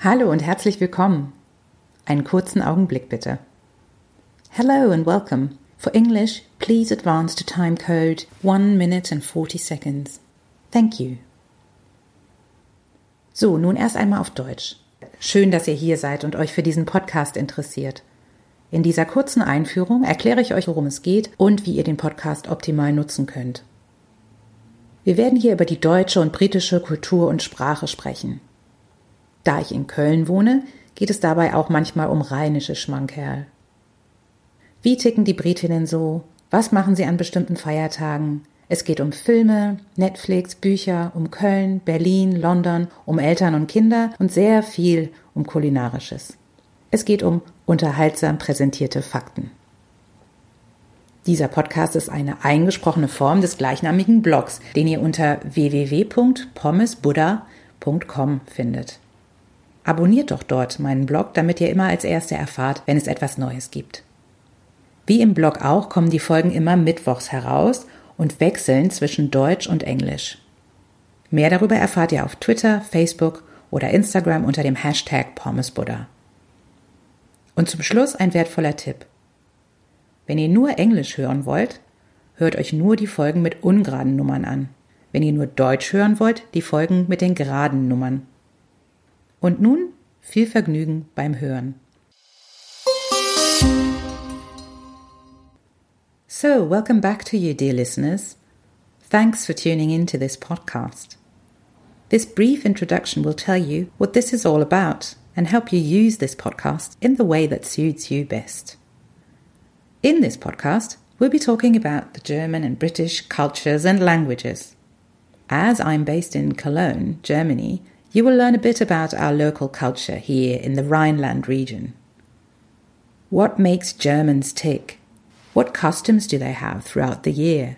Hallo und herzlich willkommen. Einen kurzen Augenblick bitte. Hello and welcome. For English, please advance to time code 1 minute and 40 seconds. Thank you. So, nun erst einmal auf Deutsch. Schön, dass ihr hier seid und euch für diesen Podcast interessiert. In dieser kurzen Einführung erkläre ich euch, worum es geht und wie ihr den Podcast optimal nutzen könnt. Wir werden hier über die deutsche und britische Kultur und Sprache sprechen. Da ich in Köln wohne, geht es dabei auch manchmal um rheinische Schmankerl. Wie ticken die Britinnen so? Was machen sie an bestimmten Feiertagen? Es geht um Filme, Netflix, Bücher, um Köln, Berlin, London, um Eltern und Kinder und sehr viel um Kulinarisches. Es geht um unterhaltsam präsentierte Fakten. Dieser Podcast ist eine eingesprochene Form des gleichnamigen Blogs, den ihr unter www.pommesbuddha.com findet. Abonniert doch dort meinen Blog, damit ihr immer als Erste erfahrt, wenn es etwas Neues gibt. Wie im Blog auch kommen die Folgen immer mittwochs heraus und wechseln zwischen Deutsch und Englisch. Mehr darüber erfahrt ihr auf Twitter, Facebook oder Instagram unter dem Hashtag PommesBuddha. Und zum Schluss ein wertvoller Tipp. Wenn ihr nur Englisch hören wollt, hört euch nur die Folgen mit ungeraden Nummern an. Wenn ihr nur Deutsch hören wollt, die Folgen mit den geraden Nummern. Und nun viel Vergnügen beim Hören. So, welcome back to you, dear listeners. Thanks for tuning in to this podcast. This brief introduction will tell you what this is all about and help you use this podcast in the way that suits you best. In this podcast, we'll be talking about the German and British cultures and languages. As I'm based in Cologne, Germany, you will learn a bit about our local culture here in the Rhineland region. What makes Germans tick? What customs do they have throughout the year?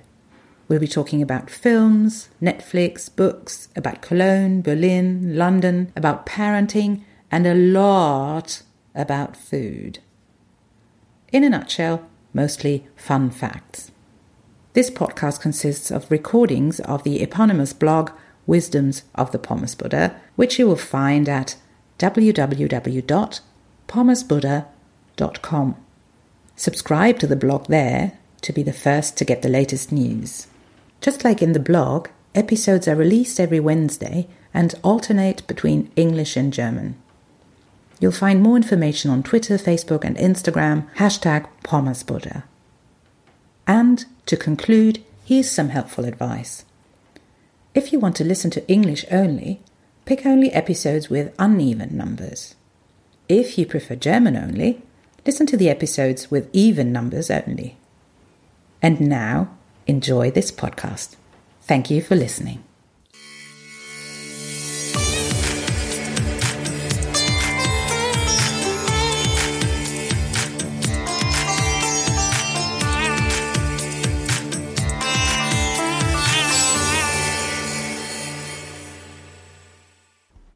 We'll be talking about films, Netflix, books, about Cologne, Berlin, London, about parenting, and a lot about food. In a nutshell, mostly fun facts. This podcast consists of recordings of the eponymous blog Wisdoms of the Pommes Buddha, which you will find at www.pommesbuddha.com. Subscribe to the blog there to be the first to get the latest news. Just like in the blog, episodes are released every Wednesday and alternate between English and German. You'll find more information on Twitter, Facebook, and Instagram, hashtag PommesBuddha. And to conclude, here's some helpful advice. If you want to listen to English only, pick only episodes with uneven numbers. If you prefer German only, listen to the episodes with even numbers only. And now, enjoy this podcast. Thank you for listening.